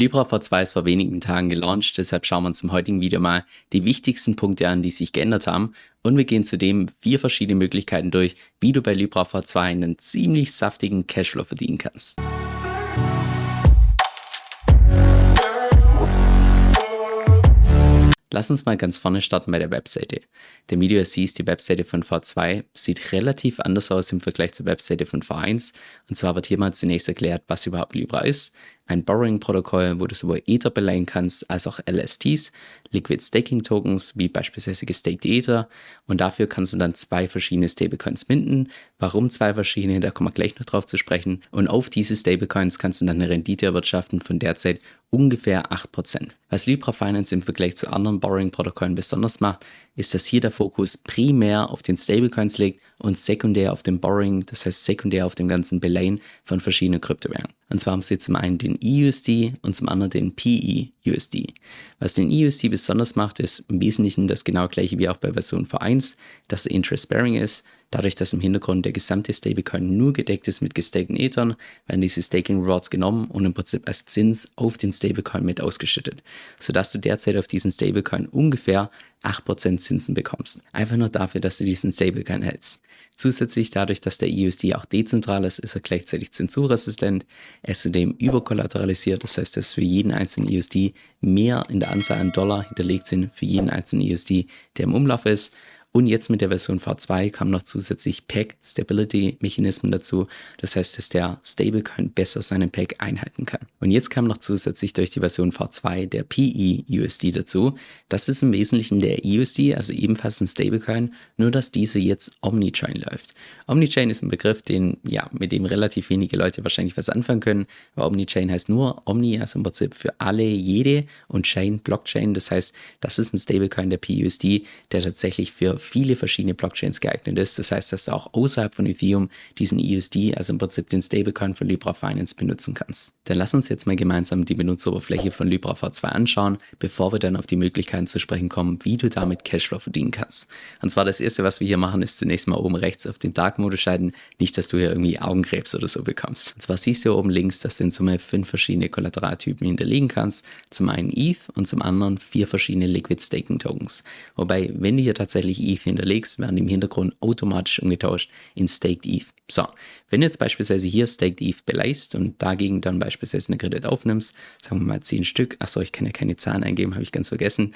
Libra V2 ist vor wenigen Tagen gelauncht, deshalb schauen wir uns im heutigen Video mal die wichtigsten Punkte an, die sich geändert haben und wir gehen zudem vier verschiedene Möglichkeiten durch, wie du bei Libra V2 einen ziemlich saftigen Cashflow verdienen kannst. Lass uns mal ganz vorne starten bei der Webseite. Der Video siehst, die Webseite von V2 sieht relativ anders aus im Vergleich zur Webseite von V1. Und zwar wird hier mal zunächst erklärt, was überhaupt Libra ist, ein Borrowing-Protokoll, wo du sowohl Ether beleihen kannst als auch LSTs, Liquid Staking Tokens, wie beispielsweise gestaked Ether. Und dafür kannst du dann zwei verschiedene Stablecoins minden. Warum zwei verschiedene, da kommen wir gleich noch drauf zu sprechen. Und auf diese Stablecoins kannst du dann eine Rendite erwirtschaften von derzeit ungefähr 8%. Was Libra Finance im Vergleich zu anderen Borrowing-Protokollen besonders macht, ist, dass hier der Fokus primär auf den Stablecoins liegt und sekundär auf dem Borrowing, das heißt sekundär auf dem ganzen Beleihen von verschiedenen Kryptowährungen. Und zwar haben sie zum einen den EUSD und zum anderen den PEUSD. Was den EUSD besonders macht, ist im Wesentlichen das genau gleiche wie auch bei Version V1, dass er interest-bearing ist Dadurch, dass im Hintergrund der gesamte Stablecoin nur gedeckt ist mit gestakten Ethern, werden diese Staking Rewards genommen und im Prinzip als Zins auf den Stablecoin mit ausgeschüttet, sodass du derzeit auf diesen Stablecoin ungefähr 8% Zinsen bekommst. Einfach nur dafür, dass du diesen Stablecoin hältst. Zusätzlich dadurch, dass der EUSD auch dezentral ist, ist er gleichzeitig zensurresistent. Er ist zudem überkollateralisiert, das heißt, dass für jeden einzelnen EUSD mehr in der Anzahl an Dollar hinterlegt sind für jeden einzelnen EUSD, der im Umlauf ist. Und jetzt mit der Version V2 kamen noch zusätzlich Peg Stability Mechanismen dazu. Das heißt, dass der Stablecoin besser seinen Peg einhalten kann. Und jetzt kam noch zusätzlich durch die Version V2 der PE USD dazu. Das ist im Wesentlichen der EUSD, also ebenfalls ein Stablecoin, nur dass diese jetzt Omnichain läuft. Omnichain ist ein Begriff, den, ja, mit dem relativ wenige Leute wahrscheinlich was anfangen können. Aber Omnichain heißt nur Omni, also im Prinzip für alle, jede und Chain, Blockchain. Das heißt, das ist ein Stablecoin der PUSD, der tatsächlich für viele verschiedene Blockchains geeignet ist. Das heißt, dass du auch außerhalb von Ethereum diesen EUSD, also im Prinzip den Stablecoin von Libra Finance benutzen kannst. Dann lass uns jetzt mal gemeinsam die Benutzeroberfläche von Libra V2 anschauen, bevor wir dann auf die Möglichkeiten zu sprechen kommen, wie du damit Cashflow verdienen kannst. Und zwar das erste, was wir hier machen, ist zunächst mal oben rechts auf den Dark Mode schalten. Nicht, dass du hier irgendwie Augenkrebs oder so bekommst. Und zwar siehst du hier oben links, dass du in Summe fünf verschiedene Kollateraltypen hinterlegen kannst. Zum einen ETH und zum anderen vier verschiedene Liquid Staking Tokens. Wobei, wenn du hier tatsächlich ETH hinterlegst, werden im Hintergrund automatisch umgetauscht in Staked ETH. So, wenn du jetzt beispielsweise hier Staked ETH beleist und dagegen dann beispielsweise eine Kredit aufnimmst, sagen wir mal 10 Stück, achso, ich kann ja keine Zahlen eingeben, habe ich ganz vergessen,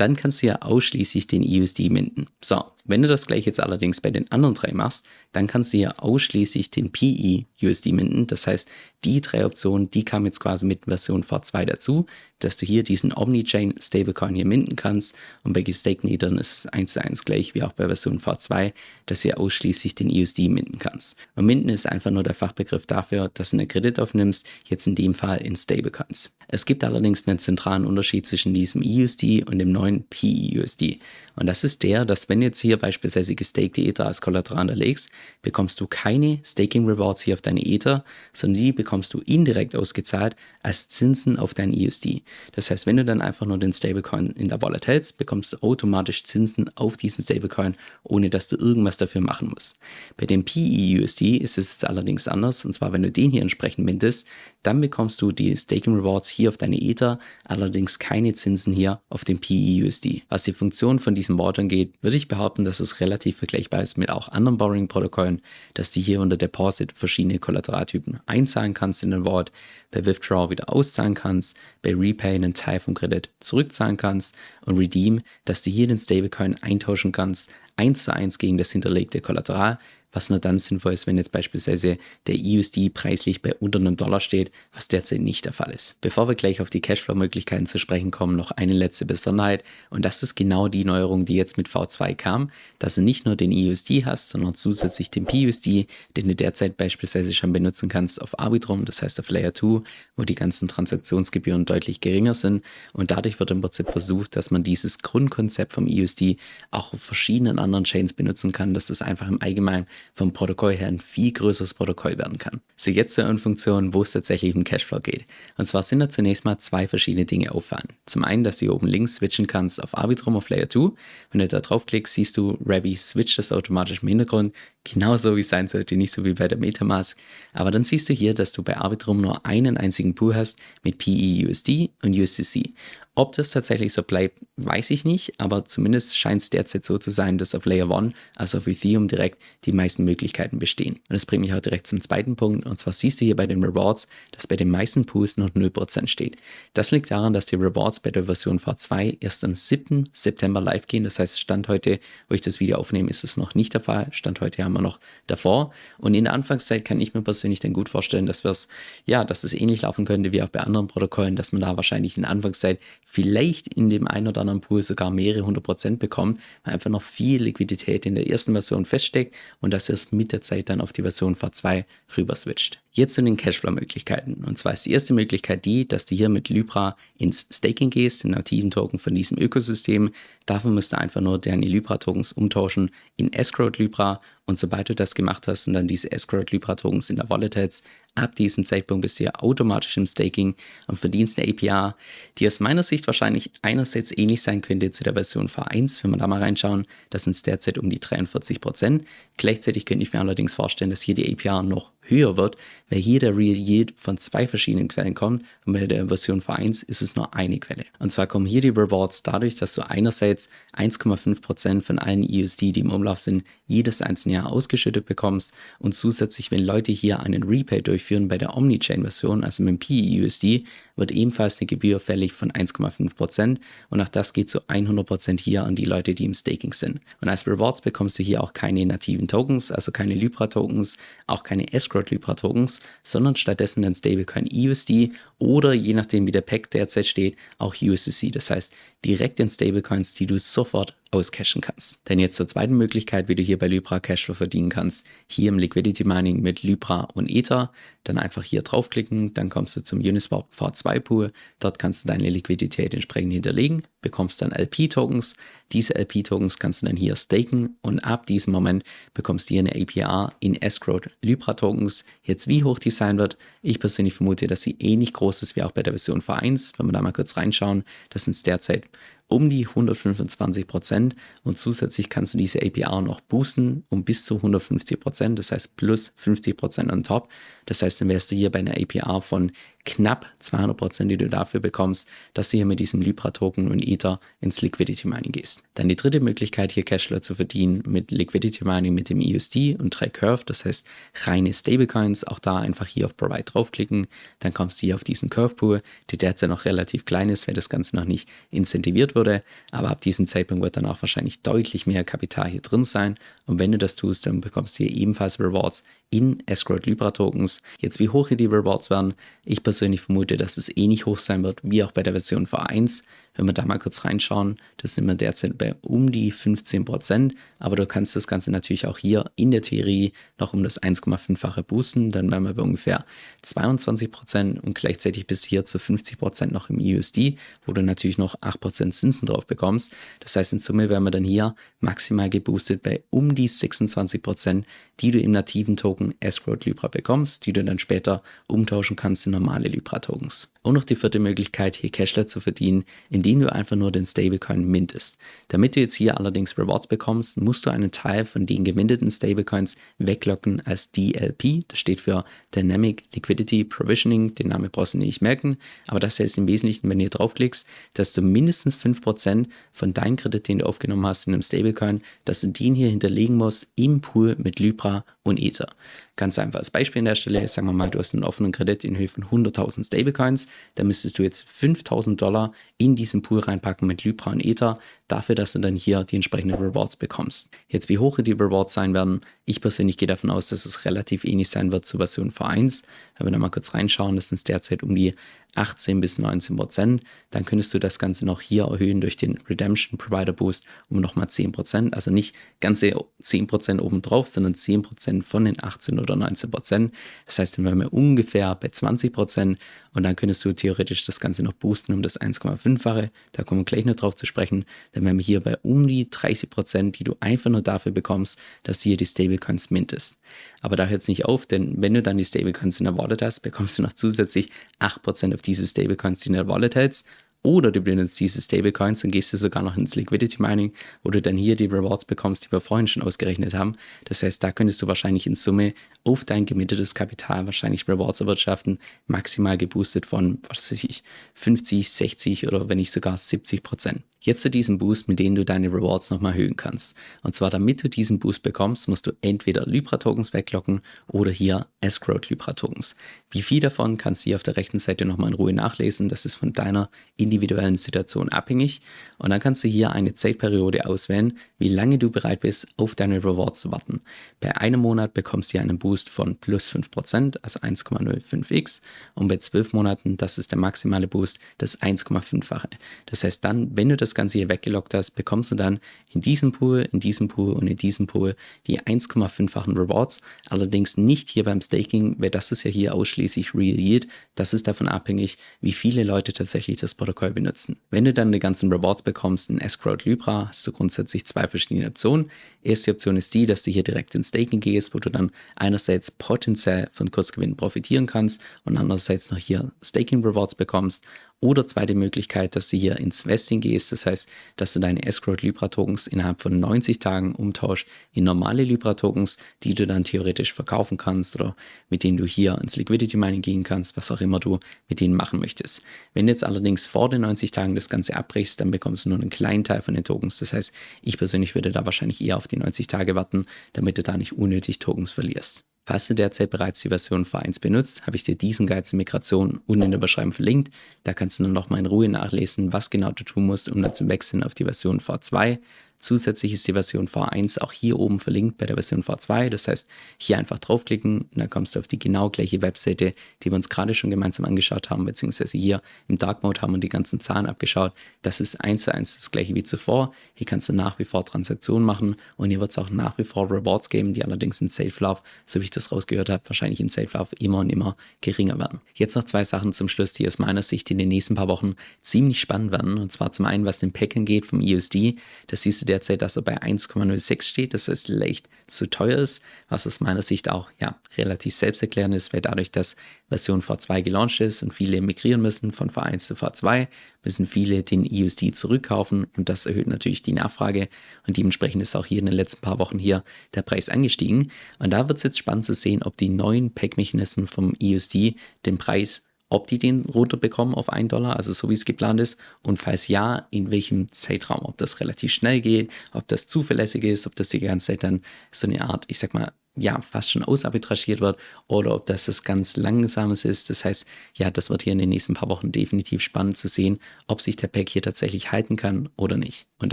dann kannst du ja ausschließlich den EUSD minden. So, wenn du das gleich jetzt allerdings bei den anderen drei machst, dann kannst du ja ausschließlich den PE USD minden. Das heißt, die drei Optionen, die kamen jetzt quasi mit Version V2 dazu, dass du hier diesen Omnichain Stablecoin hier minden kannst und bei gestakten Ethern ist es eins zu eins gleich wie auch bei Version V2, dass du ja ausschließlich den USD minden kannst. Und minden ist einfach nur der Fachbegriff dafür, dass du eine Kredit aufnimmst, jetzt in dem Fall in Stablecoins. Es gibt allerdings einen zentralen Unterschied zwischen diesem EUSD und dem neuen PEUSD. Und das ist der, dass wenn jetzt hier beispielsweise gestakte Ether als Kollateral hinterlegst, bekommst du keine Staking Rewards hier auf deine Ether, sondern die bekommst du indirekt ausgezahlt als Zinsen auf dein EUSD. Das heißt, wenn du dann einfach nur den Stablecoin in der Wallet hältst, bekommst du automatisch Zinsen auf diesen Stablecoin, ohne dass du irgendwas dafür machen musst. Bei dem PEUSD ist es allerdings anders, und zwar wenn du den hier entsprechend mintest, dann bekommst du die Staking Rewards hier auf deine Ether, allerdings keine Zinsen hier auf dem PEUSD. Was die Funktion von diesem diesem Wort angeht, würde ich behaupten, dass es relativ vergleichbar ist mit auch anderen Borrowing-Protokollen, dass du hier unter Deposit verschiedene Kollateraltypen einzahlen kannst in den Wort, bei Withdraw wieder auszahlen kannst, bei Repay einen Teil vom Kredit zurückzahlen kannst und Redeem, dass du hier den Stablecoin eintauschen kannst, eins zu eins gegen das hinterlegte Kollateral, was nur dann sinnvoll ist, wenn jetzt beispielsweise der EUSD preislich bei unter einem Dollar steht, was derzeit nicht der Fall ist. Bevor wir gleich auf die Cashflow-Möglichkeiten zu sprechen kommen, noch eine letzte Besonderheit. Und das ist genau die Neuerung, die jetzt mit V2 kam, dass du nicht nur den EUSD hast, sondern zusätzlich den PUSD, den du derzeit beispielsweise schon benutzen kannst auf Arbitrum, das heißt auf Layer 2, wo die ganzen Transaktionsgebühren deutlich geringer sind. Und dadurch wird im Prinzip versucht, dass man dieses Grundkonzept vom EUSD auch auf verschiedenen anderen Chains benutzen kann, dass es einfach im Allgemeinen vom Protokoll her ein viel größeres Protokoll werden kann. So jetzt zur Funktion, wo es tatsächlich um Cashflow geht. Und zwar sind da zunächst mal zwei verschiedene Dinge auffallen. Zum einen, dass du hier oben links switchen kannst auf Arbitrum auf Layer 2. Wenn du da draufklickst, siehst du, Ravi switcht das automatisch im Hintergrund genauso wie es sein sollte, nicht so wie bei der Metamask. Aber dann siehst du hier, dass du bei Arbitrum nur einen einzigen Pool hast mit PEUSD und USDC. Ob das tatsächlich so bleibt, weiß ich nicht, aber zumindest scheint es derzeit so zu sein, dass auf Layer 1, also auf Ethereum direkt, die meisten Möglichkeiten bestehen. Und das bringt mich auch direkt zum zweiten Punkt, und zwar siehst du hier bei den Rewards, dass bei den meisten Pools noch 0% steht. Das liegt daran, dass die Rewards bei der Version V2 erst am 7. September live gehen, das heißt, Stand heute, wo ich das Video aufnehme, ist es noch nicht der Fall. Stand heute haben noch davor. Und in der Anfangszeit kann ich mir persönlich dann gut vorstellen, dass wir es, ja, dass es ähnlich laufen könnte wie auch bei anderen Protokollen, dass man da wahrscheinlich in der Anfangszeit vielleicht in dem einen oder anderen Pool sogar mehrere hundert Prozent bekommt, weil einfach noch viel Liquidität in der ersten Version feststeckt und dass es mit der Zeit dann auf die Version V2 rüber switcht. Jetzt zu den Cashflow-Möglichkeiten. Und zwar ist die erste Möglichkeit die, dass du hier mit Libra ins Staking gehst, den nativen Token von diesem Ökosystem. Dafür musst du einfach nur deine Libra-Tokens umtauschen in Escrowed Libra. Und sobald du das gemacht hast und dann diese Escrowed Libra-Tokens in der Wallet hältst, ab diesem Zeitpunkt bist du ja automatisch im Staking und verdienst eine APR, die aus meiner Sicht wahrscheinlich einerseits ähnlich sein könnte zu der Version V1, wenn wir da mal reinschauen. Das sind derzeit um die 43 Prozent. Gleichzeitig könnte ich mir allerdings vorstellen, dass hier die APR noch höher wird, weil hier der Real Yield von zwei verschiedenen Quellen kommt und bei der Version V1 ist es nur eine Quelle. Und zwar kommen hier die Rewards dadurch, dass du einerseits 1,5% von allen EUSD, die im Umlauf sind, jedes einzelne Jahr ausgeschüttet bekommst und zusätzlich, wenn Leute hier einen Repay durchführen bei der Omnichain-Version, also mit dem PEUSD, wird ebenfalls eine Gebühr fällig von 1,5% und auch das geht zu 100% hier an die Leute, die im Staking sind. Und als Rewards bekommst du hier auch keine nativen Tokens, also keine Libra-Tokens, auch keine Escrow Libra-Tokens, sondern stattdessen ein Stablecoin EUSD oder je nachdem wie der Pack derzeit steht, auch USDC. Das heißt, direkt in Stablecoins, die du sofort auscashen kannst. Denn jetzt zur zweiten Möglichkeit, wie du hier bei Libra Cashflow verdienen kannst, hier im Liquidity Mining mit Libra und Ether, dann einfach hier draufklicken, dann kommst du zum Uniswap V2 Pool, dort kannst du deine Liquidität entsprechend hinterlegen, bekommst dann LP-Tokens, diese LP-Tokens kannst du dann hier staken und ab diesem Moment bekommst du hier eine APR in Escrowed Libra-Tokens. Jetzt wie hoch die sein wird, ich persönlich vermute, dass sie ähnlich groß ist wie auch bei der Version V1, wenn wir da mal kurz reinschauen, das sind derzeit um die 125 Prozent und zusätzlich kannst du diese APR noch boosten um bis zu 150 Prozent, das heißt plus 50 Prozent on top. Das heißt, dann wärst du hier bei einer APR von knapp 200 Prozent, die du dafür bekommst, dass du hier mit diesem Libra-Token und Ether ins Liquidity Mining gehst. Dann die dritte Möglichkeit, hier Cashflow zu verdienen mit Liquidity Mining mit dem EUSD und 3 Curve, das heißt reine Stablecoins. Auch da einfach hier auf Provide draufklicken, dann kommst du hier auf diesen Curve Pool, der derzeit noch relativ klein ist, weil das Ganze noch nicht incentiviert wurde. Aber ab diesem Zeitpunkt wird dann auch wahrscheinlich deutlich mehr Kapital hier drin sein. Und wenn du das tust, dann bekommst du hier ebenfalls Rewards in Escrowed Libra Tokens. Jetzt wie hoch hier die Rewards werden, ich persönlich vermute, dass es ähnlich hoch sein wird wie auch bei der Version V1. Wenn wir da mal kurz reinschauen, das sind wir derzeit bei um die 15%, aber du kannst das Ganze natürlich auch hier in der Theorie noch um das 1,5-fache boosten, dann wären wir bei ungefähr 22% und gleichzeitig bis hier zu 50% noch im USD, wo du natürlich noch 8% Zinsen drauf bekommst. Das heißt, in Summe wären wir dann hier maximal geboostet bei um die 26%, die du im nativen Token Escrowed Libra bekommst, die du dann später umtauschen kannst in normale Libra-Tokens. Und noch die vierte Möglichkeit, hier Cashlet zu verdienen, indem du einfach nur den Stablecoin mintest. Damit du jetzt hier allerdings Rewards bekommst, musst du einen Teil von den geminteten Stablecoins weglocken als DLP. Das steht für Dynamic Liquidity Provisioning. Den Namen brauchst du nicht merken. Aber das heißt im Wesentlichen, wenn du hier draufklickst, dass du mindestens 5% von deinem Kredit, den du aufgenommen hast in einem Stablecoin, dass du den hier hinterlegen musst im Pool mit Libra und Ether. Ganz einfach als Beispiel an der Stelle, sagen wir mal, du hast einen offenen Kredit in Höhe von 100.000 Stablecoins, dann müsstest du jetzt 5.000 Dollar in diesen Pool reinpacken mit Libra und Ether, dafür, dass du dann hier die entsprechenden Rewards bekommst. Jetzt, wie hoch die Rewards sein werden, ich persönlich gehe davon aus, dass es relativ ähnlich sein wird zur Version V1. Wenn wir da mal kurz reinschauen, das sind derzeit um die 18 bis 19 Prozent. Dann könntest du das Ganze noch hier erhöhen durch den Redemption Provider Boost um nochmal 10 Prozent. Also nicht ganze 10 Prozent obendrauf, sondern 10 Prozent von den 18 oder 19 Prozent. Das heißt, dann wären wir ungefähr bei 20 Prozent und dann könntest du theoretisch das Ganze noch boosten um das 1,5-fache. Da kommen wir gleich noch drauf zu sprechen. Dann wären wir hier bei um die 30 Prozent, die du einfach nur dafür bekommst, dass du hier die Stablecoins mintest. Aber da hört es nicht auf, denn wenn du dann die Stablecoins in der Wallet hast, bekommst du noch zusätzlich 8% auf diese Stablecoins, die in der Wallet hältst Oder du benutzt diese Stablecoins und gehst du sogar noch ins Liquidity Mining, wo du dann hier die Rewards bekommst, die wir vorhin schon ausgerechnet haben. Das heißt, da könntest du wahrscheinlich in Summe auf dein gemittetes Kapital wahrscheinlich Rewards erwirtschaften, maximal geboostet von, was weiß ich, 50, 60 oder wenn nicht sogar 70 Prozent. Jetzt zu diesem Boost, mit dem du deine Rewards nochmal erhöhen kannst. Und zwar, damit du diesen Boost bekommst, musst du entweder Libra-Tokens weglocken oder hier Escrowed Libra-Tokens. Wie viel davon kannst du hier auf der rechten Seite nochmal in Ruhe nachlesen. Das ist von deiner individuellen Situation abhängig. Und dann kannst du hier eine Zeitperiode auswählen, wie lange du bereit bist, auf deine Rewards zu warten. Bei einem Monat bekommst du hier einen Boost von plus 5%, also 1,05x. Und bei zwölf Monaten, das ist der maximale Boost, das 1,5-fache. Das heißt dann, wenn du das das Ganze hier weggelockt hast, bekommst du dann in diesem Pool, in diesem Pool und in diesem Pool die 1,5-fachen Rewards. Allerdings nicht hier beim Staking, weil das ist ja hier ausschließlich Real Yield. Das ist davon abhängig, wie viele Leute tatsächlich das Protokoll benutzen. Wenn du dann die ganzen Rewards bekommst in Escrowed Libra, hast du grundsätzlich zwei verschiedene Optionen. Erste Option ist die, dass du hier direkt ins Staking gehst, wo du dann einerseits potenziell von Kursgewinn profitieren kannst und andererseits noch hier Staking Rewards bekommst. Oder zweite Möglichkeit, dass du hier ins Vesting gehst, das heißt, dass du deine Escrowed Libra Tokens innerhalb von 90 Tagen umtauschst in normale Libra Tokens, die du dann theoretisch verkaufen kannst oder mit denen du hier ins Liquidity Mining gehen kannst, was auch immer du mit denen machen möchtest. Wenn du jetzt allerdings vor den 90 Tagen das Ganze abbrichst, dann bekommst du nur einen kleinen Teil von den Tokens. Das heißt, ich persönlich würde da wahrscheinlich eher auf die 90 Tage warten, damit du da nicht unnötig Tokens verlierst. Falls du derzeit bereits die Version V1 benutzt, habe ich dir diesen Guide zur Migration unten in der Beschreibung verlinkt. Da kannst du dann nochmal in Ruhe nachlesen, was genau du tun musst, um dann zu wechseln auf die Version V2. Zusätzlich ist die Version V1 auch hier oben verlinkt bei der Version V2. Das heißt, hier einfach draufklicken und dann kommst du auf die genau gleiche Webseite, die wir uns gerade schon gemeinsam angeschaut haben, beziehungsweise hier im Dark Mode haben wir die ganzen Zahlen abgeschaut. Das ist eins zu eins das gleiche wie zuvor. Hier kannst du nach wie vor Transaktionen machen und hier wird es auch nach wie vor Rewards geben, die allerdings in Safe Love, so wie ich das rausgehört habe, wahrscheinlich in Safe Love immer und immer geringer werden. Jetzt noch zwei Sachen zum Schluss, die aus meiner Sicht in den nächsten paar Wochen ziemlich spannend werden. Und zwar zum einen, was den Packen geht vom EUSD. Das siehst du derzeit, dass er bei 1,06 steht, dass es leicht zu teuer ist, was aus meiner Sicht auch ja, relativ selbsterklärend ist, weil dadurch, dass Version V2 gelauncht ist und viele migrieren müssen von V1 zu V2, müssen viele den EUSD zurückkaufen und das erhöht natürlich die Nachfrage und dementsprechend ist auch hier in den letzten paar Wochen hier der Preis angestiegen. Und da wird es jetzt spannend zu sehen, ob die neuen Pack-Mechanismen vom EUSD den Preis ob die den runterbekommen auf 1 Dollar, also so wie es geplant ist, und falls ja, in welchem Zeitraum, ob das relativ schnell geht, ob das zuverlässig ist, ob das die ganze Zeit dann so eine Art, ich sag mal, ja, fast schon ausarbitragiert wird oder ob das das ganz Langsames ist. Das heißt, ja, das wird hier in den nächsten paar Wochen definitiv spannend zu sehen, ob sich der Pack hier tatsächlich halten kann oder nicht. Und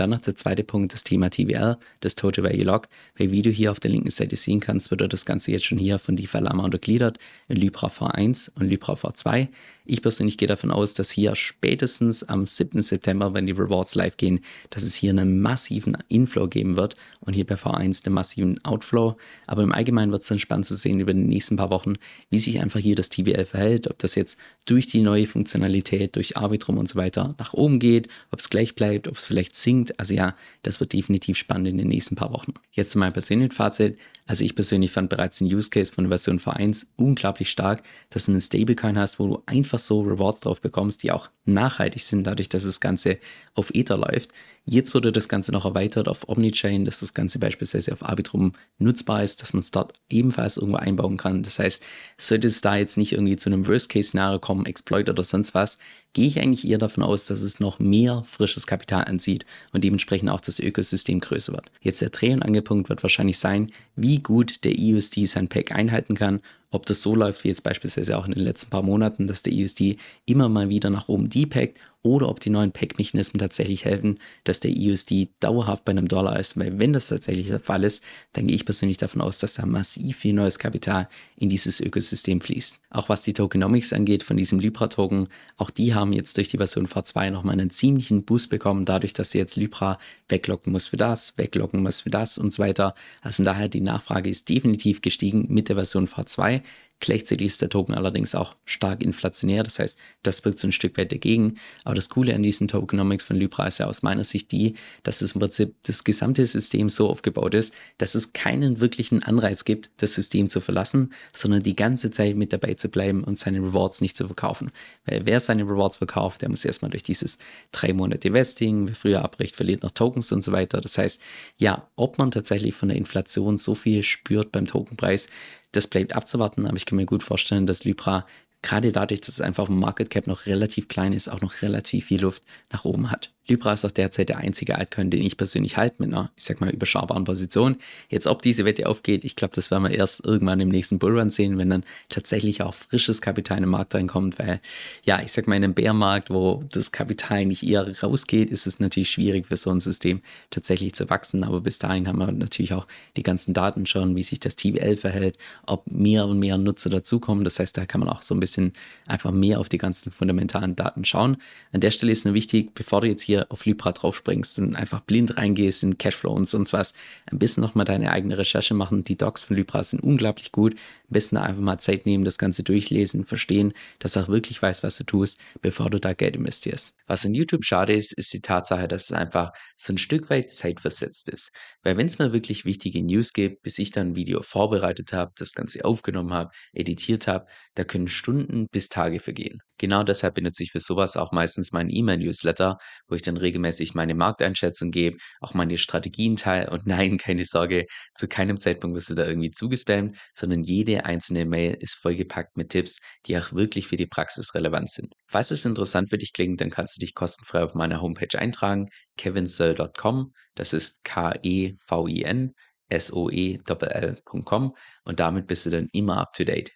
dann noch der zweite Punkt, das Thema TVL, das Total Value Lock. Weil wie du hier auf der linken Seite sehen kannst, wird das Ganze jetzt schon hier von DeFi Lama untergliedert in Libra V1 und Libra V2. Ich persönlich gehe davon aus, dass hier spätestens am 7. September, wenn die Rewards live gehen, dass es hier einen massiven Inflow geben wird und hier bei V1 einen massiven Outflow. Aber im Allgemeinen wird es dann spannend zu sehen über die nächsten paar Wochen, wie sich einfach hier das TVL verhält, ob das jetzt durch die neue Funktionalität, durch Arbitrum und so weiter nach oben geht, ob es gleich bleibt, ob es vielleicht sinkt. Also ja, das wird definitiv spannend in den nächsten paar Wochen. Jetzt zu meinem persönlichen Fazit. Also ich persönlich fand bereits den Use Case von Version V1 unglaublich stark, dass du einen Stablecoin hast, wo du einfach so Rewards drauf bekommst, die auch nachhaltig sind, dadurch, dass das Ganze auf Ether läuft. Jetzt wurde das Ganze noch erweitert auf Omnichain, dass das Ganze beispielsweise auf Arbitrum nutzbar ist, dass man es dort ebenfalls irgendwo einbauen kann. Das heißt, sollte es da jetzt nicht irgendwie zu einem Worst-Case-Szenario kommen, Exploit oder sonst was, gehe ich eigentlich eher davon aus, dass es noch mehr frisches Kapital anzieht und dementsprechend auch das Ökosystem größer wird. Jetzt der Dreh- und Angelpunkt wird wahrscheinlich sein, wie gut der EUSD sein Pack einhalten kann ob das so läuft wie jetzt beispielsweise auch in den letzten paar Monaten, dass der EUSD immer mal wieder nach oben depackt oder ob die neuen Pack-Mechanismen tatsächlich helfen, dass der EUSD dauerhaft bei einem Dollar ist. Weil wenn das tatsächlich der Fall ist, dann gehe ich persönlich davon aus, dass da massiv viel neues Kapital in dieses Ökosystem fließt. Auch was die Tokenomics angeht von diesem Libra-Token, auch die haben jetzt durch die Version V2 nochmal einen ziemlichen Boost bekommen, dadurch, dass sie jetzt Libra weglocken muss für das, weglocken muss für das und so weiter. Also von daher, die Nachfrage ist definitiv gestiegen mit der Version V2. Gleichzeitig ist der Token allerdings auch stark inflationär, das heißt, das wirkt so ein Stück weit dagegen. Aber das Coole an diesen Tokenomics von Libra ist ja aus meiner Sicht die, dass es im Prinzip das gesamte System so aufgebaut ist, dass es keinen wirklichen Anreiz gibt, das System zu verlassen, sondern die ganze Zeit mit dabei zu bleiben und seine Rewards nicht zu verkaufen. Weil wer seine Rewards verkauft, der muss erstmal durch dieses drei Monate Vesting, wer früher abbricht, verliert noch Tokens und so weiter. Das heißt, ja, ob man tatsächlich von der Inflation so viel spürt beim Tokenpreis, das bleibt abzuwarten, aber ich kann mir gut vorstellen, dass Libra gerade dadurch, dass es einfach im Market Cap noch relativ klein ist, auch noch relativ viel Luft nach oben hat. Libra ist auch derzeit der einzige Altcoin, den ich persönlich halte mit einer, ich sag mal, überschaubaren Position. Jetzt, ob diese Wette aufgeht, ich glaube, das werden wir erst irgendwann im nächsten Bullrun sehen, wenn dann tatsächlich auch frisches Kapital in den Markt reinkommt, weil, ja, ich sag mal, in einem Bärmarkt, wo das Kapital nicht eher rausgeht, ist es natürlich schwierig für so ein System tatsächlich zu wachsen. Aber bis dahin haben wir natürlich auch die ganzen Daten schon, wie sich das TVL verhält, ob mehr und mehr Nutzer dazukommen. Das heißt, da kann man auch so ein bisschen einfach mehr auf die ganzen fundamentalen Daten schauen. An der Stelle ist nur wichtig, bevor du jetzt hier hier auf Libra draufspringst und einfach blind reingehst in Cashflow und sonst was, ein bisschen nochmal deine eigene Recherche machen. Die Docs von Libra sind unglaublich gut. Am besten einfach mal Zeit nehmen, das Ganze durchlesen, verstehen, dass du auch wirklich weißt, was du tust, bevor du da Geld investierst. Was in YouTube schade ist, ist die Tatsache, dass es einfach so ein Stück weit zeitversetzt ist. Weil wenn es mal wirklich wichtige News gibt, bis ich dann ein Video vorbereitet habe, das Ganze aufgenommen habe, editiert habe, da können Stunden bis Tage vergehen. Genau deshalb benutze ich für sowas auch meistens meinen E-Mail-Newsletter, wo ich dann regelmäßig meine Markteinschätzung gebe, auch meine Strategien teile und nein, keine Sorge, zu keinem Zeitpunkt wirst du da irgendwie zugespammt, sondern jede einzelne Mail ist vollgepackt mit Tipps, die auch wirklich für die Praxis relevant sind. Falls es interessant für dich klingt, dann kannst du dich kostenfrei auf meiner Homepage eintragen, kevinsoe.com, das ist K-E-V-I-N, S-O-E-L-L.com und damit bist du dann immer up to date.